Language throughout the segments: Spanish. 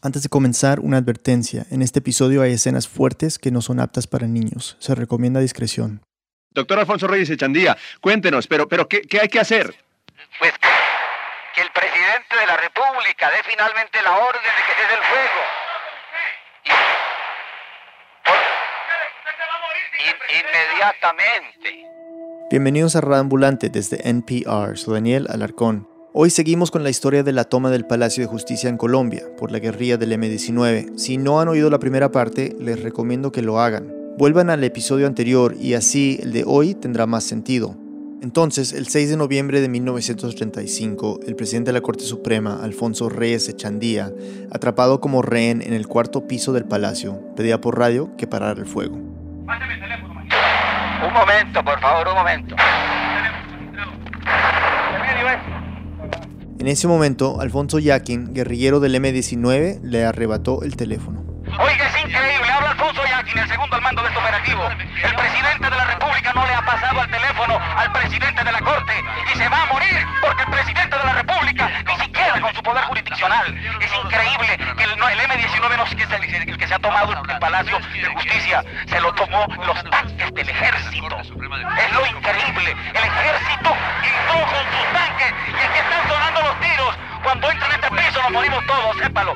Antes de comenzar, una advertencia. En este episodio hay escenas fuertes que no son aptas para niños. Se recomienda discreción. Doctor Alfonso Reyes Echandía, cuéntenos, pero, pero ¿qué, qué hay que hacer? Pues que, el presidente de la República dé finalmente la orden de que cese el fuego. Y- in- inmediatamente. Bienvenidos a Radio Ambulante desde NPR. Soy Daniel Alarcón. Hoy seguimos con la historia de la toma del Palacio de Justicia en Colombia por la guerrilla del M-19. Si no han oído la primera parte, les recomiendo que lo hagan. Vuelvan al episodio anterior y así el de hoy tendrá más sentido. Entonces, el 6 de noviembre de 1935, el presidente de la Corte Suprema, Alfonso Reyes Echandía, atrapado como rehén en el cuarto piso del palacio, pedía por radio que parara el fuego. Un momento, por favor, un momento. En ese momento, Alfonso Yaquin, guerrillero del M-19, le arrebató el teléfono. Oiga, es increíble. Habla Alfonso Yaquin, el segundo al mando de este operativo. El presidente de la República no le ha pasado al teléfono al presidente de la Corte y se va a morir porque el presidente de la República, ni con su poder jurisdiccional. Es increíble que el, el M-19 no es el, el- que se ha tomado el, el Palacio de Justicia, se lo tomó los tanques del ejército. Es lo increíble. El ejército entró con sus tanques y aquí están sonando los tiros. Cuando entran en este piso nos morimos todos, sépalo.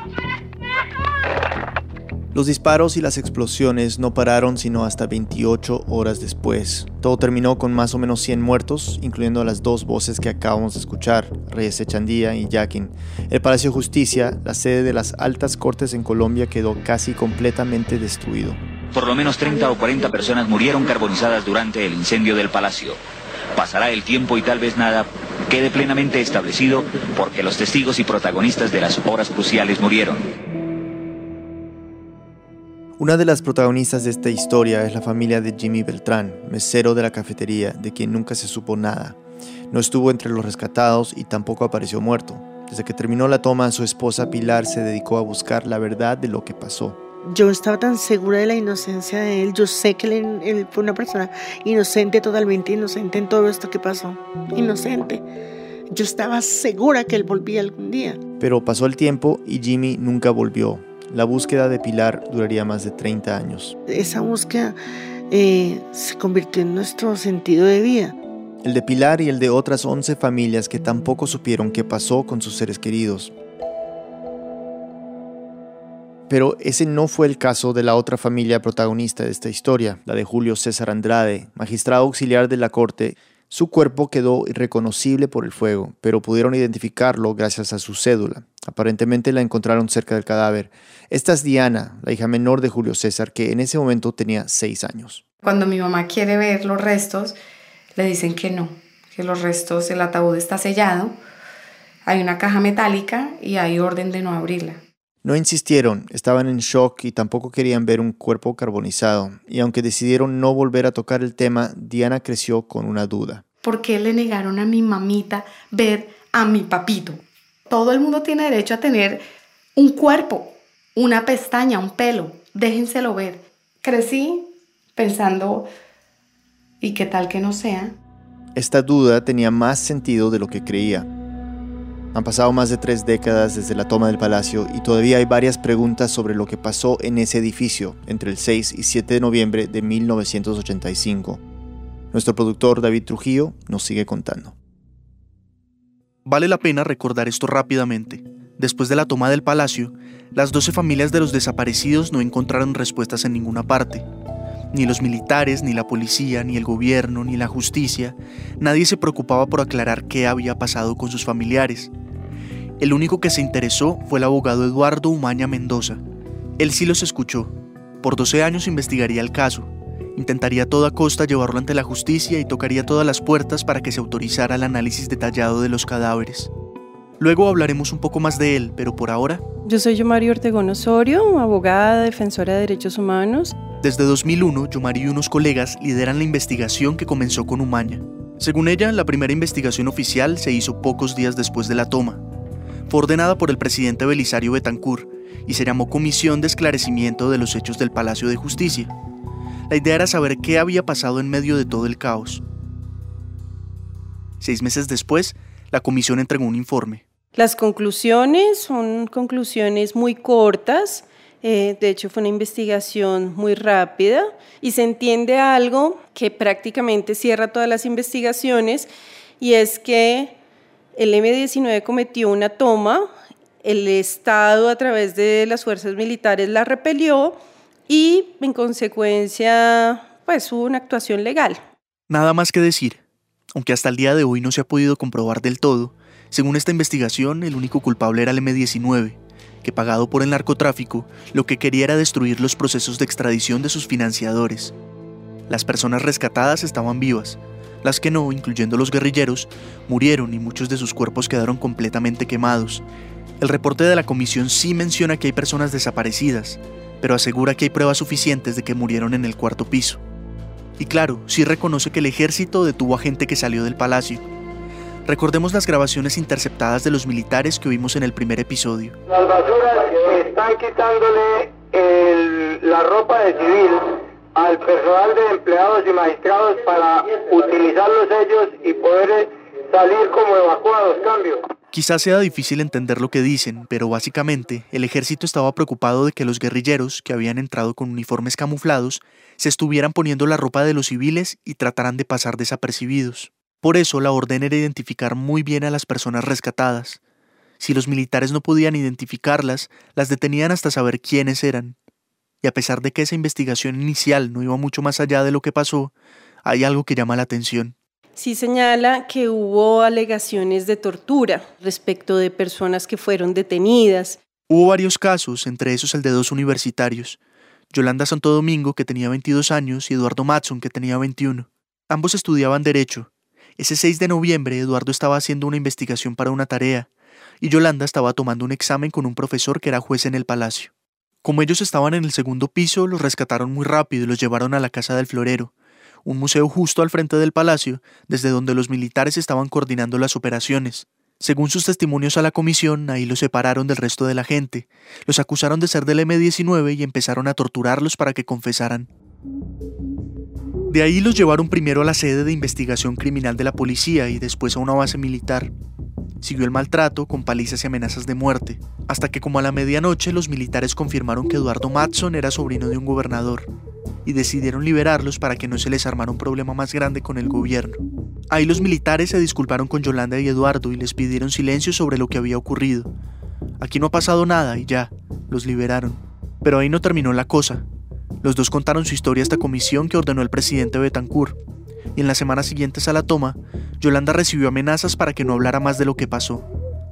Los disparos y las explosiones no pararon sino hasta 28 horas después. Todo terminó con más o menos 100 muertos, incluyendo a las dos voces que acabamos de escuchar, Reyes Echandía y Yaquin. El Palacio de Justicia, la sede de las altas cortes en Colombia, quedó casi completamente destruido. Por lo menos 30 o 40 personas murieron carbonizadas durante el incendio del palacio. Pasará el tiempo y tal vez nada quede plenamente establecido porque los testigos y protagonistas de las horas cruciales murieron. Una de las protagonistas de esta historia es la familia de Jimmy Beltrán, mesero de la cafetería, de quien nunca se supo nada. No estuvo entre los rescatados y tampoco apareció muerto. Desde que terminó la toma, su esposa Pilar se dedicó a buscar la verdad de lo que pasó. Yo estaba tan segura de la inocencia de él. Yo sé que él, él fue una persona inocente, totalmente inocente en todo esto que pasó. Inocente. Yo estaba segura que él volvía algún día. Pero pasó el tiempo y Jimmy nunca volvió. La búsqueda de Pilar duraría más de 30 años. Esa búsqueda eh, se convirtió en nuestro sentido de vida. El de Pilar y el de otras 11 familias que tampoco supieron qué pasó con sus seres queridos. Pero ese no fue el caso de la otra familia protagonista de esta historia, la de Julio César Andrade, magistrado auxiliar de la corte. Su cuerpo quedó irreconocible por el fuego, pero pudieron identificarlo gracias a su cédula. Aparentemente la encontraron cerca del cadáver. Esta es Diana, la hija menor de Julio César, que en ese momento tenía seis años. Cuando mi mamá quiere ver los restos, le dicen que no, que los restos, el ataúd está sellado, hay una caja metálica y hay orden de no abrirla. No insistieron, estaban en shock y tampoco querían ver un cuerpo carbonizado, y aunque decidieron no volver a tocar el tema, Diana creció con una duda. ¿Por qué le negaron a mi mamita ver a mi papito? Todo el mundo tiene derecho a tener un cuerpo, una pestaña, un pelo. Déjenselo ver. Crecí pensando, ¿y qué tal que no sea? Esta duda tenía más sentido de lo que creía. Han pasado más de tres décadas desde la toma del palacio y todavía hay varias preguntas sobre lo que pasó en ese edificio entre el 6 y 7 de noviembre de 1985. Nuestro productor David Trujillo nos sigue contando. Vale la pena recordar esto rápidamente. Después de la toma del palacio, las 12 familias de los desaparecidos no encontraron respuestas en ninguna parte. Ni los militares, ni la policía, ni el gobierno, ni la justicia, nadie se preocupaba por aclarar qué había pasado con sus familiares. El único que se interesó fue el abogado Eduardo Umaña Mendoza. Él sí los escuchó. Por 12 años investigaría el caso. Intentaría a toda costa llevarlo ante la justicia y tocaría todas las puertas para que se autorizara el análisis detallado de los cadáveres. Luego hablaremos un poco más de él, pero por ahora, Yo soy Yomari Ortegón Osorio, abogada, defensora de derechos humanos. desde 2001, Yomari y unos colegas lideran la investigación que comenzó con Umaña. Según ella, la primera investigación oficial se hizo pocos días después de la toma. Fue ordenada por el presidente Belisario Betancourt y se llamó Comisión de Esclarecimiento de los Hechos del Palacio de Justicia. La idea era saber qué había pasado en medio de todo el caos. Seis meses después, la comisión entregó un informe. Las conclusiones son conclusiones muy cortas, eh, de hecho fue una investigación muy rápida y se entiende algo que prácticamente cierra todas las investigaciones y es que el M-19 cometió una toma, el Estado a través de las fuerzas militares la repelió y en consecuencia pues hubo una actuación legal. Nada más que decir, aunque hasta el día de hoy no se ha podido comprobar del todo, según esta investigación, el único culpable era el M-19, que pagado por el narcotráfico, lo que quería era destruir los procesos de extradición de sus financiadores. Las personas rescatadas estaban vivas, las que no, incluyendo los guerrilleros, murieron y muchos de sus cuerpos quedaron completamente quemados. El reporte de la comisión sí menciona que hay personas desaparecidas, pero asegura que hay pruebas suficientes de que murieron en el cuarto piso. Y claro, sí reconoce que el ejército detuvo a gente que salió del palacio, Recordemos las grabaciones interceptadas de los militares que oímos en el primer episodio. Las basuras están quitándole la ropa de civil al personal de empleados y magistrados para utilizarlos ellos y poder salir como evacuados. Cambio. Quizás sea difícil entender lo que dicen, pero básicamente el ejército estaba preocupado de que los guerrilleros, que habían entrado con uniformes camuflados, se estuvieran poniendo la ropa de los civiles y trataran de pasar desapercibidos. Por eso la orden era identificar muy bien a las personas rescatadas. Si los militares no podían identificarlas, las detenían hasta saber quiénes eran. Y a pesar de que esa investigación inicial no iba mucho más allá de lo que pasó, hay algo que llama la atención. Sí señala que hubo alegaciones de tortura respecto de personas que fueron detenidas. Hubo varios casos, entre esos el de dos universitarios, Yolanda Santo Domingo, que tenía 22 años, y Eduardo Matson, que tenía 21. Ambos estudiaban Derecho, ese 6 de noviembre, Eduardo estaba haciendo una investigación para una tarea, y Yolanda estaba tomando un examen con un profesor que era juez en el palacio. Como ellos estaban en el segundo piso, los rescataron muy rápido y los llevaron a la casa del florero, un museo justo al frente del palacio, desde donde los militares estaban coordinando las operaciones. Según sus testimonios a la comisión, ahí los separaron del resto de la gente, los acusaron de ser del M-19 y empezaron a torturarlos para que confesaran. De ahí los llevaron primero a la sede de investigación criminal de la policía y después a una base militar. Siguió el maltrato con palizas y amenazas de muerte, hasta que como a la medianoche los militares confirmaron que Eduardo Matson era sobrino de un gobernador, y decidieron liberarlos para que no se les armara un problema más grande con el gobierno. Ahí los militares se disculparon con Yolanda y Eduardo y les pidieron silencio sobre lo que había ocurrido. Aquí no ha pasado nada y ya, los liberaron. Pero ahí no terminó la cosa. Los dos contaron su historia a esta comisión que ordenó el presidente Betancourt, y en las semanas siguientes a la toma, Yolanda recibió amenazas para que no hablara más de lo que pasó.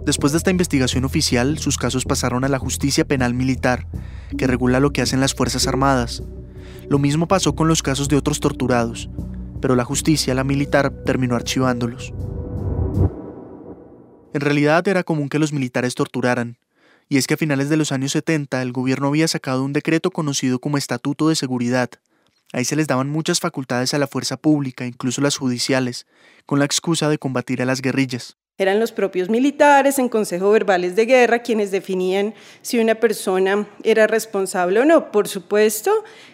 Después de esta investigación oficial, sus casos pasaron a la justicia penal militar, que regula lo que hacen las Fuerzas Armadas. Lo mismo pasó con los casos de otros torturados, pero la justicia, la militar, terminó archivándolos. En realidad era común que los militares torturaran, y es que a finales de los años 70 el gobierno había sacado un decreto conocido como Estatuto de Seguridad. Ahí se les daban muchas facultades a la fuerza pública, incluso las judiciales, con la excusa de combatir a las guerrillas. Eran los propios militares en consejo verbales de guerra quienes definían si una persona era responsable o no. Por supuesto,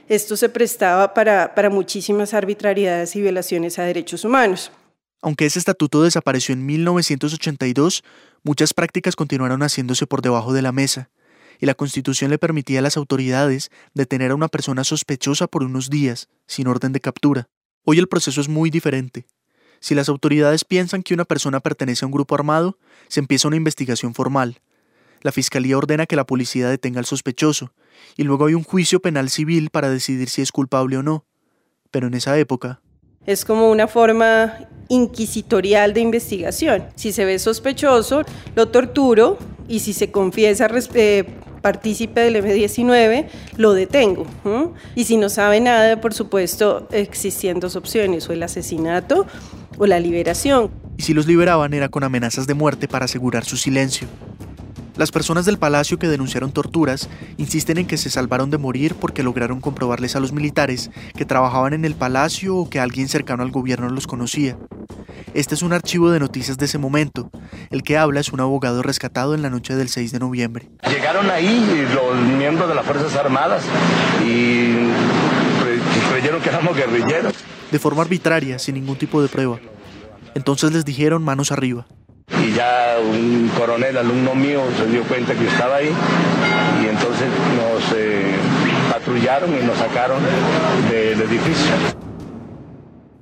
esto se prestaba para, para muchísimas arbitrariedades y violaciones a derechos humanos. Aunque ese estatuto desapareció en 1982, muchas prácticas continuaron haciéndose por debajo de la mesa, y la Constitución le permitía a las autoridades detener a una persona sospechosa por unos días, sin orden de captura. Hoy el proceso es muy diferente. Si las autoridades piensan que una persona pertenece a un grupo armado, se empieza una investigación formal. La Fiscalía ordena que la policía detenga al sospechoso, y luego hay un juicio penal civil para decidir si es culpable o no. Pero en esa época... Es como una forma inquisitorial de investigación. Si se ve sospechoso, lo torturo y si se confiesa eh, partícipe del M19, lo detengo. Y si no sabe nada, por supuesto, existen dos opciones, o el asesinato o la liberación. Y si los liberaban era con amenazas de muerte para asegurar su silencio. Las personas del palacio que denunciaron torturas insisten en que se salvaron de morir porque lograron comprobarles a los militares que trabajaban en el palacio o que alguien cercano al gobierno los conocía. Este es un archivo de noticias de ese momento. El que habla es un abogado rescatado en la noche del 6 de noviembre. Llegaron ahí los miembros de las Fuerzas Armadas y creyeron que éramos guerrilleros. De forma arbitraria, sin ningún tipo de prueba. Entonces les dijeron manos arriba. Y ya un coronel alumno mío se dio cuenta que estaba ahí y entonces nos eh, patrullaron y nos sacaron del edificio.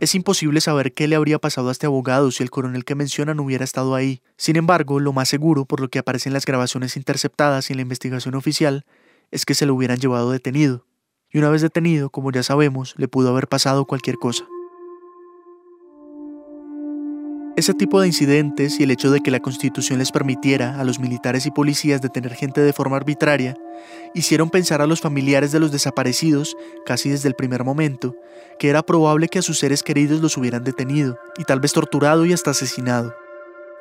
Es imposible saber qué le habría pasado a este abogado si el coronel que mencionan hubiera estado ahí. Sin embargo, lo más seguro, por lo que aparece en las grabaciones interceptadas y en la investigación oficial, es que se lo hubieran llevado detenido. Y una vez detenido, como ya sabemos, le pudo haber pasado cualquier cosa. Ese tipo de incidentes y el hecho de que la Constitución les permitiera a los militares y policías detener gente de forma arbitraria hicieron pensar a los familiares de los desaparecidos, casi desde el primer momento, que era probable que a sus seres queridos los hubieran detenido y tal vez torturado y hasta asesinado.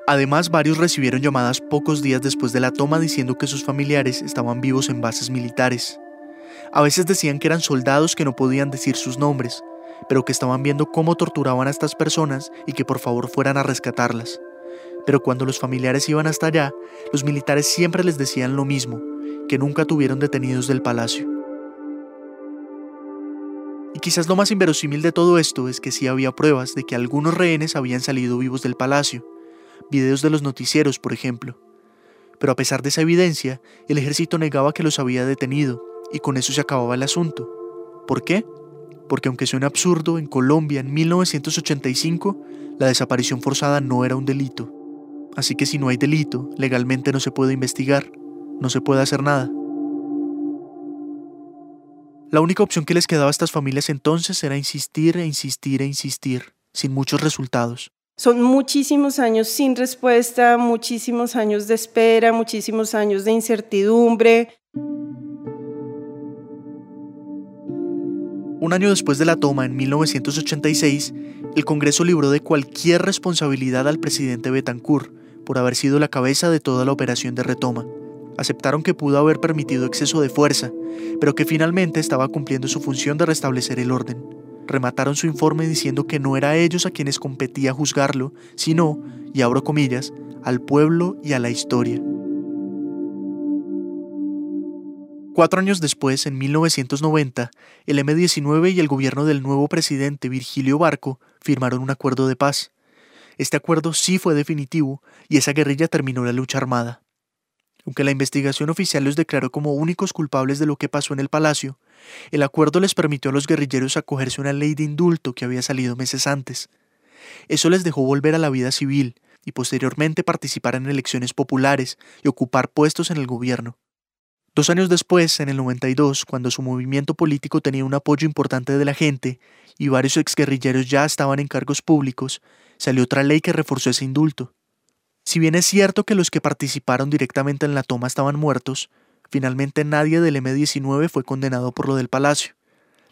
Además, varios recibieron llamadas pocos días después de la toma diciendo que sus familiares estaban vivos en bases militares. A veces decían que eran soldados que no podían decir sus nombres, pero que estaban viendo cómo torturaban a estas personas y que por favor fueran a rescatarlas. Pero cuando los familiares iban hasta allá, los militares siempre les decían lo mismo, que nunca tuvieron detenidos del palacio. Y quizás lo más inverosímil de todo esto es que sí había pruebas de que algunos rehenes habían salido vivos del palacio, videos de los noticieros, por ejemplo. Pero a pesar de esa evidencia, el ejército negaba que los había detenido, y con eso se acababa el asunto. ¿Por qué? Porque aunque suene absurdo, en Colombia en 1985 la desaparición forzada no era un delito. Así que si no hay delito, legalmente no se puede investigar, no se puede hacer nada. La única opción que les quedaba a estas familias entonces era insistir e insistir e insistir, sin muchos resultados. Son muchísimos años sin respuesta, muchísimos años de espera, muchísimos años de incertidumbre. Un año después de la toma, en 1986, el Congreso libró de cualquier responsabilidad al presidente Betancourt por haber sido la cabeza de toda la operación de retoma. Aceptaron que pudo haber permitido exceso de fuerza, pero que finalmente estaba cumpliendo su función de restablecer el orden. Remataron su informe diciendo que no era a ellos a quienes competía juzgarlo, sino, y abro comillas, al pueblo y a la historia. Cuatro años después, en 1990, el M-19 y el gobierno del nuevo presidente Virgilio Barco firmaron un acuerdo de paz. Este acuerdo sí fue definitivo y esa guerrilla terminó la lucha armada. Aunque la investigación oficial los declaró como únicos culpables de lo que pasó en el palacio, el acuerdo les permitió a los guerrilleros acogerse a una ley de indulto que había salido meses antes. Eso les dejó volver a la vida civil y posteriormente participar en elecciones populares y ocupar puestos en el gobierno. Dos años después, en el 92, cuando su movimiento político tenía un apoyo importante de la gente y varios exguerrilleros ya estaban en cargos públicos, salió otra ley que reforzó ese indulto. Si bien es cierto que los que participaron directamente en la toma estaban muertos, finalmente nadie del M-19 fue condenado por lo del palacio.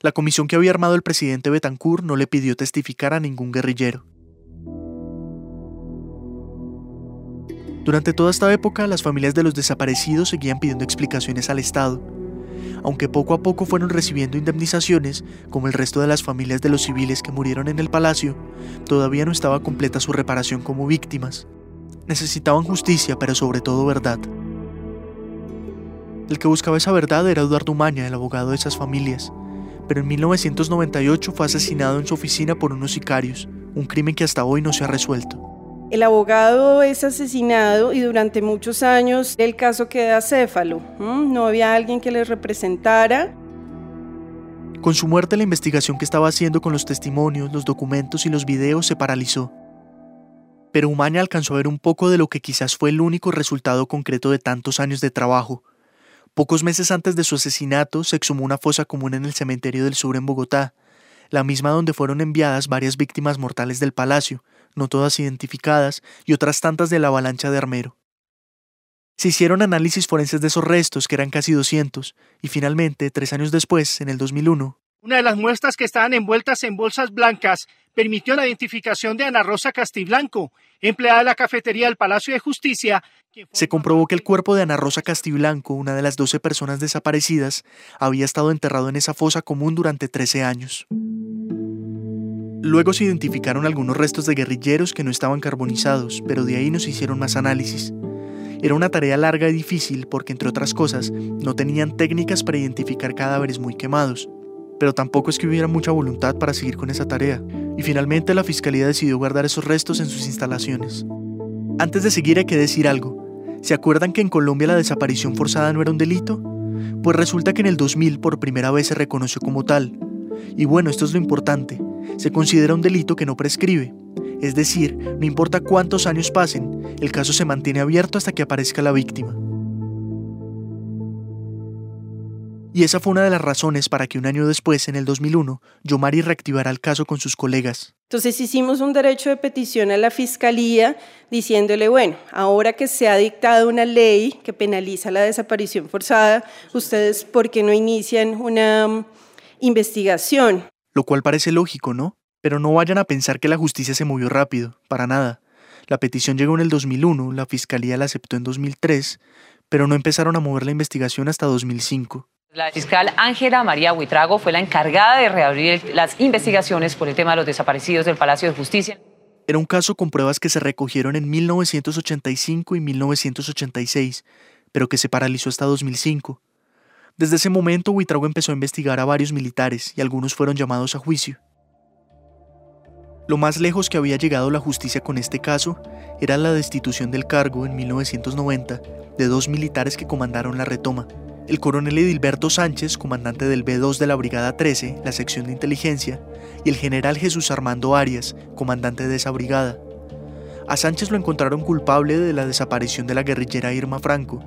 La comisión que había armado el presidente Betancourt no le pidió testificar a ningún guerrillero. Durante toda esta época, las familias de los desaparecidos seguían pidiendo explicaciones al Estado. Aunque poco a poco fueron recibiendo indemnizaciones, como el resto de las familias de los civiles que murieron en el palacio, todavía no estaba completa su reparación como víctimas. Necesitaban justicia, pero sobre todo verdad. El que buscaba esa verdad era Eduardo Umaña, el abogado de esas familias, pero en 1998 fue asesinado en su oficina por unos sicarios, un crimen que hasta hoy no se ha resuelto. El abogado es asesinado y durante muchos años el caso queda céfalo. No había alguien que le representara. Con su muerte la investigación que estaba haciendo con los testimonios, los documentos y los videos se paralizó. Pero Umaña alcanzó a ver un poco de lo que quizás fue el único resultado concreto de tantos años de trabajo. Pocos meses antes de su asesinato se exhumó una fosa común en el cementerio del sur en Bogotá, la misma donde fueron enviadas varias víctimas mortales del palacio, no todas identificadas, y otras tantas de la avalancha de Armero. Se hicieron análisis forenses de esos restos, que eran casi 200, y finalmente, tres años después, en el 2001, una de las muestras que estaban envueltas en bolsas blancas permitió la identificación de Ana Rosa Castiblanco, empleada de la cafetería del Palacio de Justicia. Se comprobó que el cuerpo de Ana Rosa Castiblanco, una de las 12 personas desaparecidas, había estado enterrado en esa fosa común durante 13 años. Luego se identificaron algunos restos de guerrilleros que no estaban carbonizados, pero de ahí no se hicieron más análisis. Era una tarea larga y difícil porque, entre otras cosas, no tenían técnicas para identificar cadáveres muy quemados. Pero tampoco es que hubiera mucha voluntad para seguir con esa tarea, y finalmente la fiscalía decidió guardar esos restos en sus instalaciones. Antes de seguir hay que decir algo. ¿Se acuerdan que en Colombia la desaparición forzada no era un delito? Pues resulta que en el 2000 por primera vez se reconoció como tal. Y bueno, esto es lo importante. Se considera un delito que no prescribe. Es decir, no importa cuántos años pasen, el caso se mantiene abierto hasta que aparezca la víctima. Y esa fue una de las razones para que un año después, en el 2001, Yomari reactivara el caso con sus colegas. Entonces hicimos un derecho de petición a la Fiscalía diciéndole, bueno, ahora que se ha dictado una ley que penaliza la desaparición forzada, ustedes, ¿por qué no inician una investigación? Lo cual parece lógico, ¿no? Pero no vayan a pensar que la justicia se movió rápido, para nada. La petición llegó en el 2001, la Fiscalía la aceptó en 2003, pero no empezaron a mover la investigación hasta 2005. La fiscal Ángela María Huitrago fue la encargada de reabrir las investigaciones por el tema de los desaparecidos del Palacio de Justicia. Era un caso con pruebas que se recogieron en 1985 y 1986, pero que se paralizó hasta 2005. Desde ese momento, Huitrago empezó a investigar a varios militares y algunos fueron llamados a juicio. Lo más lejos que había llegado la justicia con este caso era la destitución del cargo en 1990 de dos militares que comandaron la retoma, el coronel Edilberto Sánchez, comandante del B2 de la Brigada 13, la sección de inteligencia, y el general Jesús Armando Arias, comandante de esa brigada. A Sánchez lo encontraron culpable de la desaparición de la guerrillera Irma Franco,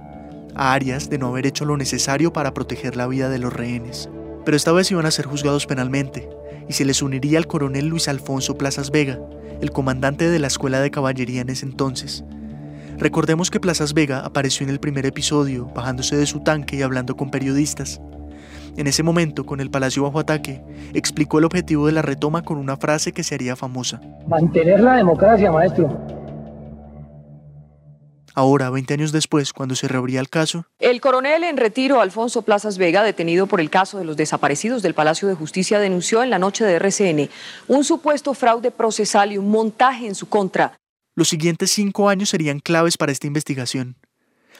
a Arias de no haber hecho lo necesario para proteger la vida de los rehenes. Pero esta vez iban a ser juzgados penalmente, y se les uniría al coronel Luis Alfonso Plazas Vega, el comandante de la Escuela de Caballería en ese entonces, Recordemos que Plazas Vega apareció en el primer episodio, bajándose de su tanque y hablando con periodistas. En ese momento, con el palacio bajo ataque, explicó el objetivo de la retoma con una frase que se haría famosa. Mantener la democracia, maestro. Ahora, 20 años después, cuando se reabría el caso. El coronel en retiro, Alfonso Plazas Vega, detenido por el caso de los desaparecidos del Palacio de Justicia, denunció en la noche de RCN un supuesto fraude procesal y un montaje en su contra. Los siguientes cinco años serían claves para esta investigación.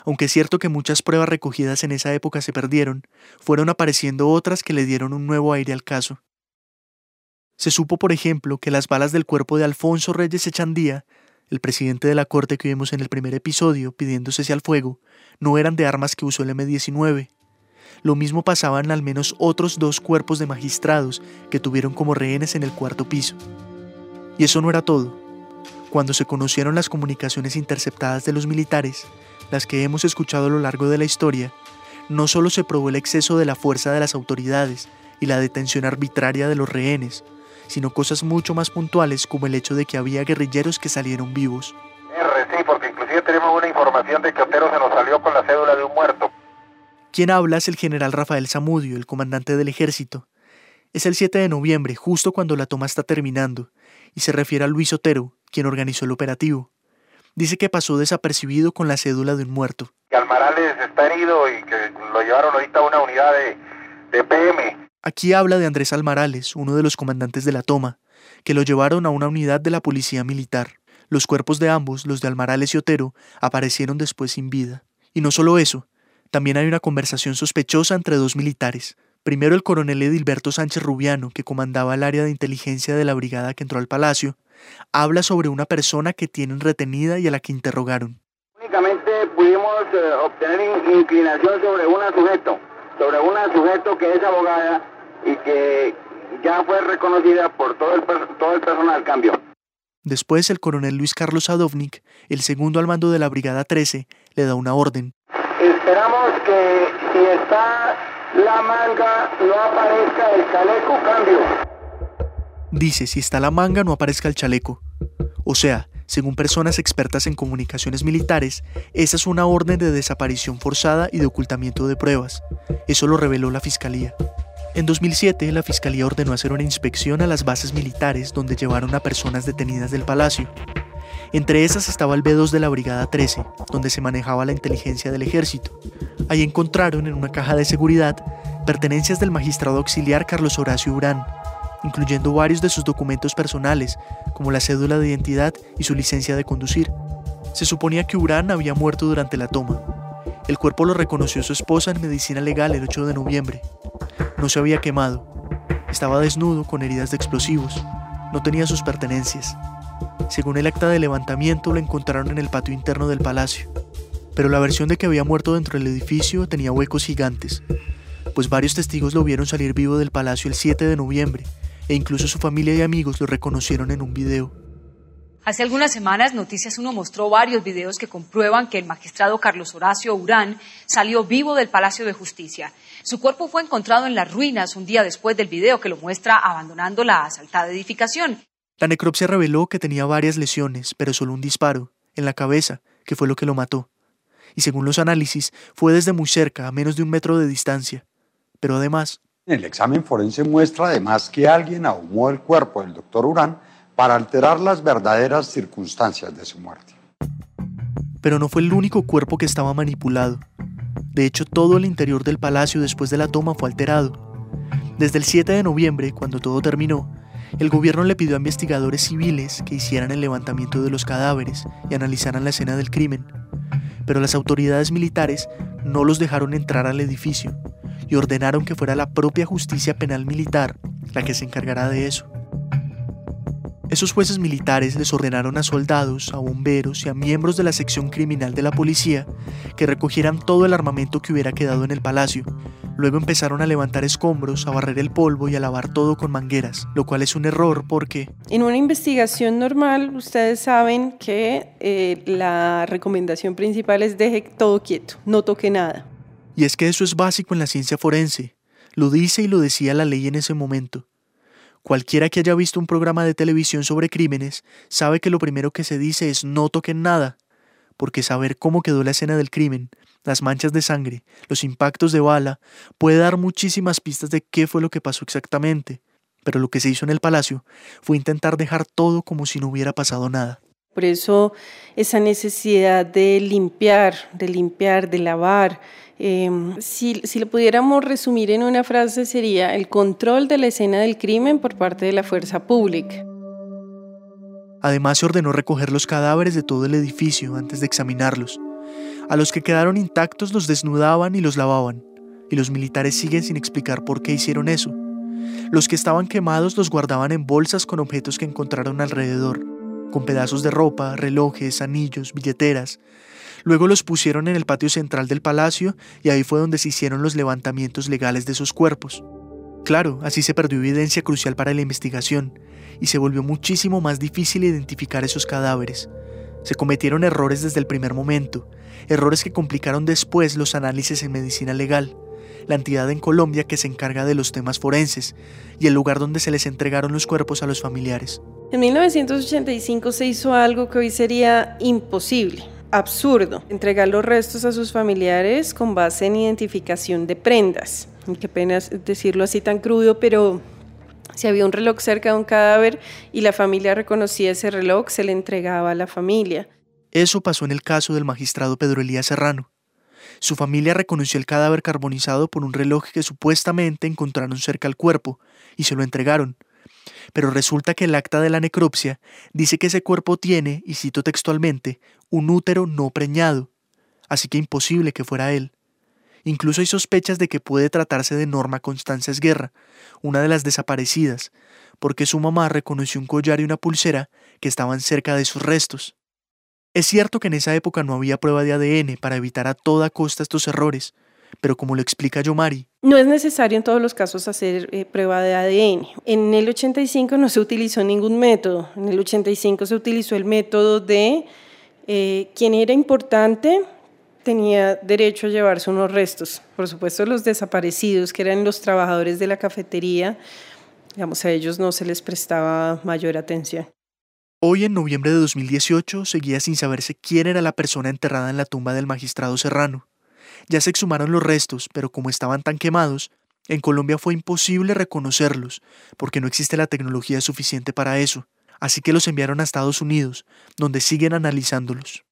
Aunque es cierto que muchas pruebas recogidas en esa época se perdieron, fueron apareciendo otras que le dieron un nuevo aire al caso. Se supo, por ejemplo, que las balas del cuerpo de Alfonso Reyes Echandía, el presidente de la corte que vimos en el primer episodio pidiendo cese al fuego, no eran de armas que usó el M-19. Lo mismo pasaba en al menos otros dos cuerpos de magistrados que tuvieron como rehenes en el cuarto piso. Y eso no era todo. Cuando se conocieron las comunicaciones interceptadas de los militares, las que hemos escuchado a lo largo de la historia, no solo se probó el exceso de la fuerza de las autoridades y la detención arbitraria de los rehenes, sino cosas mucho más puntuales como el hecho de que había guerrilleros que salieron vivos. Sí, porque inclusive tenemos una información de que Otero se nos salió con la cédula de un muerto. Quien habla es el general Rafael Zamudio, el comandante del ejército. Es el 7 de noviembre, justo cuando la toma está terminando, y se refiere a Luis Otero, quien organizó el operativo. Dice que pasó desapercibido con la cédula de un muerto. Que Almarales está herido y que lo llevaron ahorita a una unidad de, de PM. Aquí habla de Andrés Almarales, uno de los comandantes de la toma, que lo llevaron a una unidad de la policía militar. Los cuerpos de ambos, los de Almarales y Otero, aparecieron después sin vida. Y no solo eso, también hay una conversación sospechosa entre dos militares. Primero el coronel Edilberto Sánchez Rubiano, que comandaba el área de inteligencia de la brigada que entró al palacio, habla sobre una persona que tienen retenida y a la que interrogaron. Únicamente pudimos eh, obtener inclinación sobre un sujeto, sobre una sujeto que es abogada y que ya fue reconocida por todo el, todo el personal cambio. Después el coronel Luis Carlos Sadovnik, el segundo al mando de la Brigada 13, le da una orden. Esperamos que si está la manga no aparezca el chaleco cambio dice si está la manga no aparezca el chaleco. O sea, según personas expertas en comunicaciones militares, esa es una orden de desaparición forzada y de ocultamiento de pruebas. Eso lo reveló la Fiscalía. En 2007, la Fiscalía ordenó hacer una inspección a las bases militares donde llevaron a personas detenidas del palacio. Entre esas estaba el B2 de la Brigada 13, donde se manejaba la inteligencia del ejército. Ahí encontraron en una caja de seguridad pertenencias del magistrado auxiliar Carlos Horacio Urán, incluyendo varios de sus documentos personales, como la cédula de identidad y su licencia de conducir. Se suponía que Urán había muerto durante la toma. El cuerpo lo reconoció su esposa en medicina legal el 8 de noviembre. No se había quemado. Estaba desnudo con heridas de explosivos. No tenía sus pertenencias. Según el acta de levantamiento, lo encontraron en el patio interno del palacio. Pero la versión de que había muerto dentro del edificio tenía huecos gigantes, pues varios testigos lo vieron salir vivo del palacio el 7 de noviembre, e incluso su familia y amigos lo reconocieron en un video. Hace algunas semanas Noticias 1 mostró varios videos que comprueban que el magistrado Carlos Horacio Urán salió vivo del Palacio de Justicia. Su cuerpo fue encontrado en las ruinas un día después del video que lo muestra abandonando la asaltada edificación. La necropsia reveló que tenía varias lesiones, pero solo un disparo, en la cabeza, que fue lo que lo mató. Y según los análisis, fue desde muy cerca, a menos de un metro de distancia. Pero además... El examen forense muestra además que alguien ahumó el cuerpo del doctor Urán para alterar las verdaderas circunstancias de su muerte. Pero no fue el único cuerpo que estaba manipulado. De hecho, todo el interior del palacio después de la toma fue alterado. Desde el 7 de noviembre, cuando todo terminó, el gobierno le pidió a investigadores civiles que hicieran el levantamiento de los cadáveres y analizaran la escena del crimen. Pero las autoridades militares no los dejaron entrar al edificio y ordenaron que fuera la propia justicia penal militar la que se encargará de eso. Esos jueces militares les ordenaron a soldados, a bomberos y a miembros de la sección criminal de la policía que recogieran todo el armamento que hubiera quedado en el palacio. Luego empezaron a levantar escombros, a barrer el polvo y a lavar todo con mangueras, lo cual es un error porque... En una investigación normal, ustedes saben que eh, la recomendación principal es deje todo quieto, no toque nada. Y es que eso es básico en la ciencia forense. Lo dice y lo decía la ley en ese momento. Cualquiera que haya visto un programa de televisión sobre crímenes sabe que lo primero que se dice es no toquen nada, porque saber cómo quedó la escena del crimen, las manchas de sangre, los impactos de bala, puede dar muchísimas pistas de qué fue lo que pasó exactamente. Pero lo que se hizo en el palacio fue intentar dejar todo como si no hubiera pasado nada. Por eso esa necesidad de limpiar, de limpiar, de lavar, Em, si, si lo pudiéramos resumir en una frase sería el control de la escena del crimen por parte de la fuerza pública. Además se ordenó recoger los cadáveres de todo el edificio antes de examinarlos. A los que quedaron intactos los desnudaban y los lavaban, y los militares siguen sin explicar por qué hicieron eso. Los que estaban quemados los guardaban en bolsas con objetos que encontraron alrededor, con pedazos de ropa, relojes, anillos, billeteras, Luego los pusieron en el patio central del palacio y ahí fue donde se hicieron los levantamientos legales de esos cuerpos. Claro, así se perdió evidencia crucial para la investigación y se volvió muchísimo más difícil identificar esos cadáveres. Se cometieron errores desde el primer momento, errores que complicaron después los análisis en medicina legal, la entidad en Colombia que se encarga de los temas forenses y el lugar donde se les entregaron los cuerpos a los familiares. En 1985 se hizo algo que hoy sería imposible absurdo entregar los restos a sus familiares con base en identificación de prendas. qué pena decirlo así tan crudo, pero si había un reloj cerca de un cadáver y la familia reconocía ese reloj, se le entregaba a la familia. Eso pasó en el caso del magistrado Pedro Elías Serrano. Su familia reconoció el cadáver carbonizado por un reloj que supuestamente encontraron cerca al cuerpo y se lo entregaron. Pero resulta que el acta de la necropsia dice que ese cuerpo tiene, y cito textualmente, un útero no preñado, así que imposible que fuera él. Incluso hay sospechas de que puede tratarse de Norma Constanza Guerra, una de las desaparecidas, porque su mamá reconoció un collar y una pulsera que estaban cerca de sus restos. Es cierto que en esa época no había prueba de ADN para evitar a toda costa estos errores, pero como lo explica Yomari. No es necesario en todos los casos hacer eh, prueba de ADN. En el 85 no se utilizó ningún método. En el 85 se utilizó el método de eh, quien era importante tenía derecho a llevarse unos restos. Por supuesto, los desaparecidos, que eran los trabajadores de la cafetería, digamos, a ellos no se les prestaba mayor atención. Hoy, en noviembre de 2018, seguía sin saberse quién era la persona enterrada en la tumba del magistrado Serrano. Ya se exhumaron los restos, pero como estaban tan quemados, en Colombia fue imposible reconocerlos, porque no existe la tecnología suficiente para eso. Así que los enviaron a Estados Unidos, donde siguen analizándolos.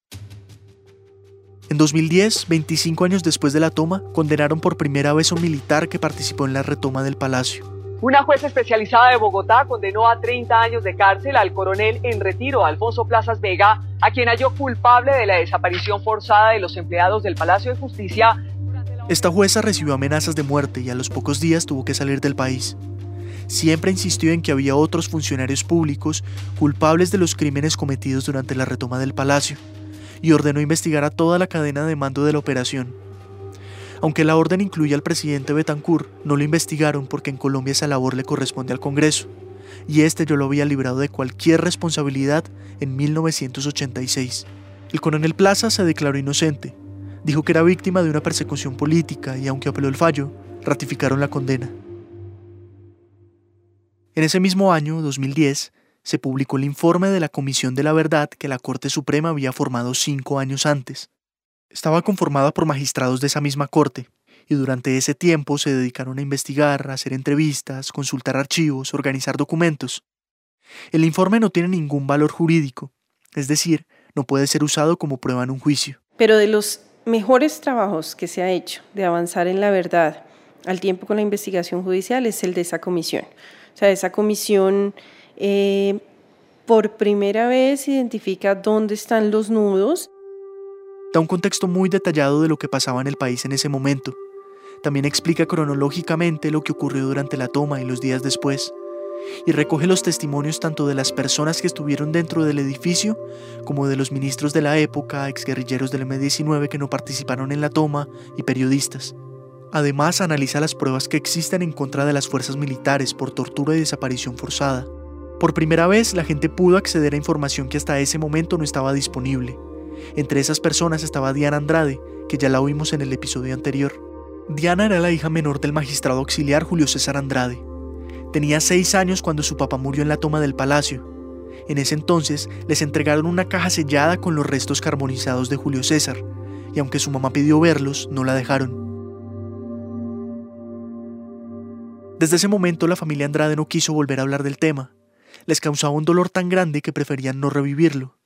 En 2010, 25 años después de la toma, condenaron por primera vez a un militar que participó en la retoma del palacio. Una jueza especializada de Bogotá condenó a 30 años de cárcel al coronel en retiro Alfonso Plazas Vega, a quien halló culpable de la desaparición forzada de los empleados del Palacio de Justicia. Esta jueza recibió amenazas de muerte y a los pocos días tuvo que salir del país. siempre insistió en que había otros funcionarios públicos culpables de los crímenes cometidos durante la retoma del palacio y ordenó investigar a toda la cadena de mando de la operación. Aunque la orden incluye al presidente Betancourt, no lo investigaron porque en Colombia esa labor le corresponde al Congreso, y este yo lo había librado de cualquier responsabilidad en 1986. El coronel Plaza se declaró inocente, dijo que era víctima de una persecución política y aunque apeló el fallo, ratificaron la condena. En ese mismo año, 2010, se publicó el informe de la Comisión de la Verdad que la Corte Suprema había formado cinco años antes. Estaba conformada por magistrados de esa misma Corte, y durante ese tiempo se dedicaron a investigar, a hacer entrevistas, consultar archivos, organizar documentos. El informe no tiene ningún valor jurídico, es decir, no puede ser usado como prueba en un juicio. Pero de los mejores trabajos que se ha hecho de avanzar en la verdad al tiempo con la investigación judicial es el de esa comisión. O sea, esa comisión eh, por primera vez identifica dónde están los nudos. Da un contexto muy detallado de lo que pasaba en el país en ese momento. También explica cronológicamente lo que ocurrió durante la toma y los días después. Y recoge los testimonios tanto de las personas que estuvieron dentro del edificio como de los ministros de la época, exguerrilleros del M-19 que no participaron en la toma y periodistas. Además, analiza las pruebas que existen en contra de las fuerzas militares por tortura y desaparición forzada. Por primera vez, la gente pudo acceder a información que hasta ese momento no estaba disponible. Entre esas personas estaba Diana Andrade, que ya la oímos en el episodio anterior. Diana era la hija menor del magistrado auxiliar Julio César Andrade. Tenía seis años cuando su papá murió en la toma del palacio. En ese entonces les entregaron una caja sellada con los restos carbonizados de Julio César, y aunque su mamá pidió verlos, no la dejaron. Desde ese momento la familia Andrade no quiso volver a hablar del tema, les causaba un dolor tan grande que preferían no revivirlo.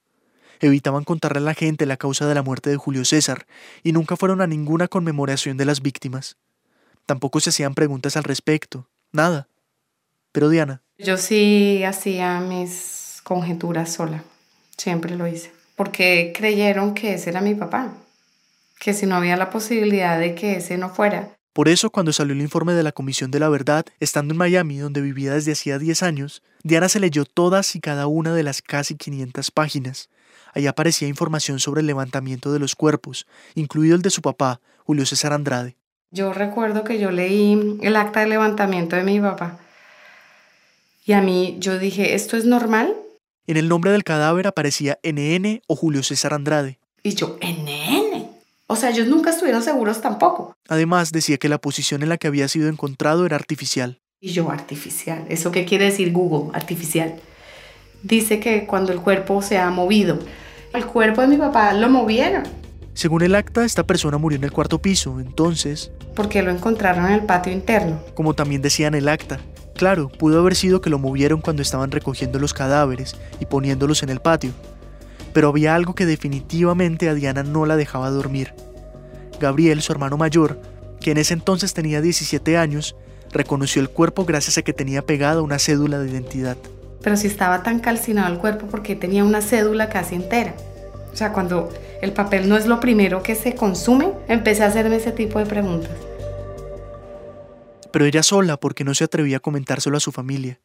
Evitaban contarle a la gente la causa de la muerte de Julio César y nunca fueron a ninguna conmemoración de las víctimas. Tampoco se hacían preguntas al respecto, nada. Pero Diana. Yo sí hacía mis conjeturas sola, siempre lo hice, porque creyeron que ese era mi papá, que si no había la posibilidad de que ese no fuera, por eso, cuando salió el informe de la Comisión de la Verdad, estando en Miami, donde vivía desde hacía 10 años, Diana se leyó todas y cada una de las casi 500 páginas. Allí aparecía información sobre el levantamiento de los cuerpos, incluido el de su papá, Julio César Andrade. Yo recuerdo que yo leí el acta de levantamiento de mi papá. Y a mí yo dije, ¿esto es normal? En el nombre del cadáver aparecía NN o Julio César Andrade. Y yo, ¿NN? O sea, ellos nunca estuvieron seguros tampoco. Además, decía que la posición en la que había sido encontrado era artificial. Y yo, artificial. ¿Eso qué quiere decir Google? Artificial. Dice que cuando el cuerpo se ha movido. El cuerpo de mi papá lo movieron. Según el acta, esta persona murió en el cuarto piso, entonces... Porque lo encontraron en el patio interno. Como también decía en el acta. Claro, pudo haber sido que lo movieron cuando estaban recogiendo los cadáveres y poniéndolos en el patio pero había algo que definitivamente a Diana no la dejaba dormir. Gabriel, su hermano mayor, que en ese entonces tenía 17 años, reconoció el cuerpo gracias a que tenía pegada una cédula de identidad. Pero si estaba tan calcinado el cuerpo porque tenía una cédula casi entera. O sea, cuando el papel no es lo primero que se consume, empecé a hacerme ese tipo de preguntas. Pero ella sola porque no se atrevía a comentárselo a su familia.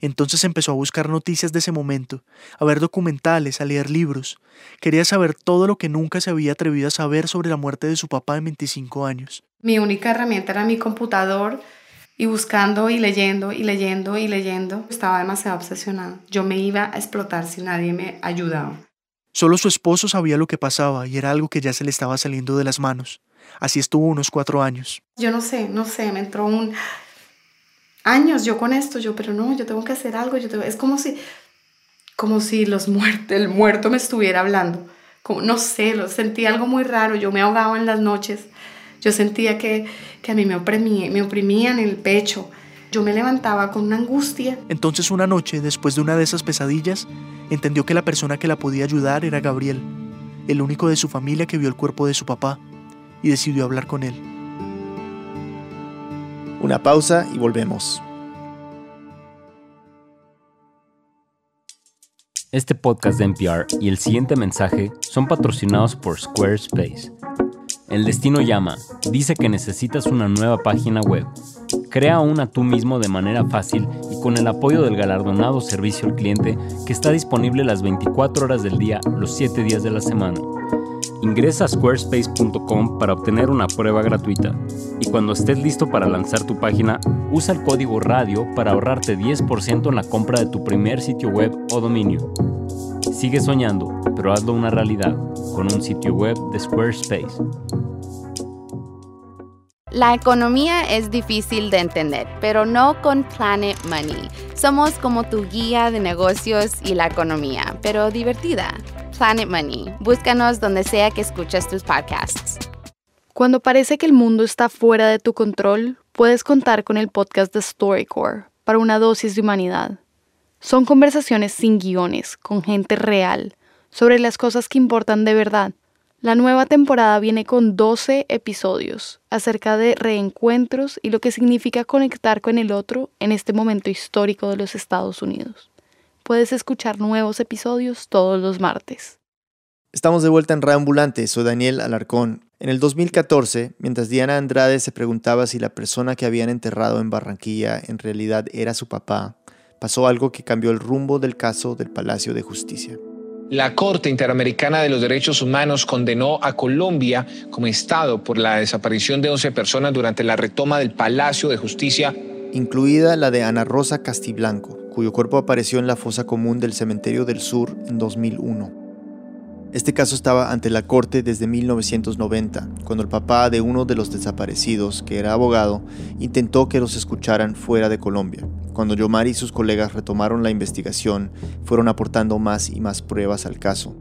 Entonces empezó a buscar noticias de ese momento, a ver documentales, a leer libros. Quería saber todo lo que nunca se había atrevido a saber sobre la muerte de su papá de 25 años. Mi única herramienta era mi computador y buscando y leyendo y leyendo y leyendo. Estaba demasiado obsesionada. Yo me iba a explotar si nadie me ayudaba. Solo su esposo sabía lo que pasaba y era algo que ya se le estaba saliendo de las manos. Así estuvo unos cuatro años. Yo no sé, no sé, me entró un años yo con esto, yo, pero no, yo tengo que hacer algo, yo tengo, es como si, como si los muertos, el muerto me estuviera hablando, como, no sé, lo, sentí algo muy raro, yo me ahogaba en las noches, yo sentía que, que a mí me, oprimía, me oprimían el pecho, yo me levantaba con una angustia. Entonces una noche, después de una de esas pesadillas, entendió que la persona que la podía ayudar era Gabriel, el único de su familia que vio el cuerpo de su papá, y decidió hablar con él. Una pausa y volvemos. Este podcast de NPR y el siguiente mensaje son patrocinados por Squarespace. El destino llama, dice que necesitas una nueva página web. Crea una tú mismo de manera fácil y con el apoyo del galardonado servicio al cliente que está disponible las 24 horas del día, los 7 días de la semana. Ingresa a squarespace.com para obtener una prueba gratuita y cuando estés listo para lanzar tu página, usa el código radio para ahorrarte 10% en la compra de tu primer sitio web o dominio. Sigue soñando, pero hazlo una realidad con un sitio web de Squarespace. La economía es difícil de entender, pero no con Planet Money. Somos como tu guía de negocios y la economía, pero divertida. Planet Money. Búscanos donde sea que escuches tus podcasts. Cuando parece que el mundo está fuera de tu control, puedes contar con el podcast de StoryCorps para una dosis de humanidad. Son conversaciones sin guiones, con gente real, sobre las cosas que importan de verdad. La nueva temporada viene con 12 episodios acerca de reencuentros y lo que significa conectar con el otro en este momento histórico de los Estados Unidos. Puedes escuchar nuevos episodios todos los martes. Estamos de vuelta en Reambulante, soy Daniel Alarcón. En el 2014, mientras Diana Andrade se preguntaba si la persona que habían enterrado en Barranquilla en realidad era su papá, pasó algo que cambió el rumbo del caso del Palacio de Justicia. La Corte Interamericana de los Derechos Humanos condenó a Colombia como Estado por la desaparición de 11 personas durante la retoma del Palacio de Justicia. Incluida la de Ana Rosa Castiblanco, cuyo cuerpo apareció en la fosa común del Cementerio del Sur en 2001. Este caso estaba ante la corte desde 1990, cuando el papá de uno de los desaparecidos, que era abogado, intentó que los escucharan fuera de Colombia. Cuando Yomari y sus colegas retomaron la investigación, fueron aportando más y más pruebas al caso.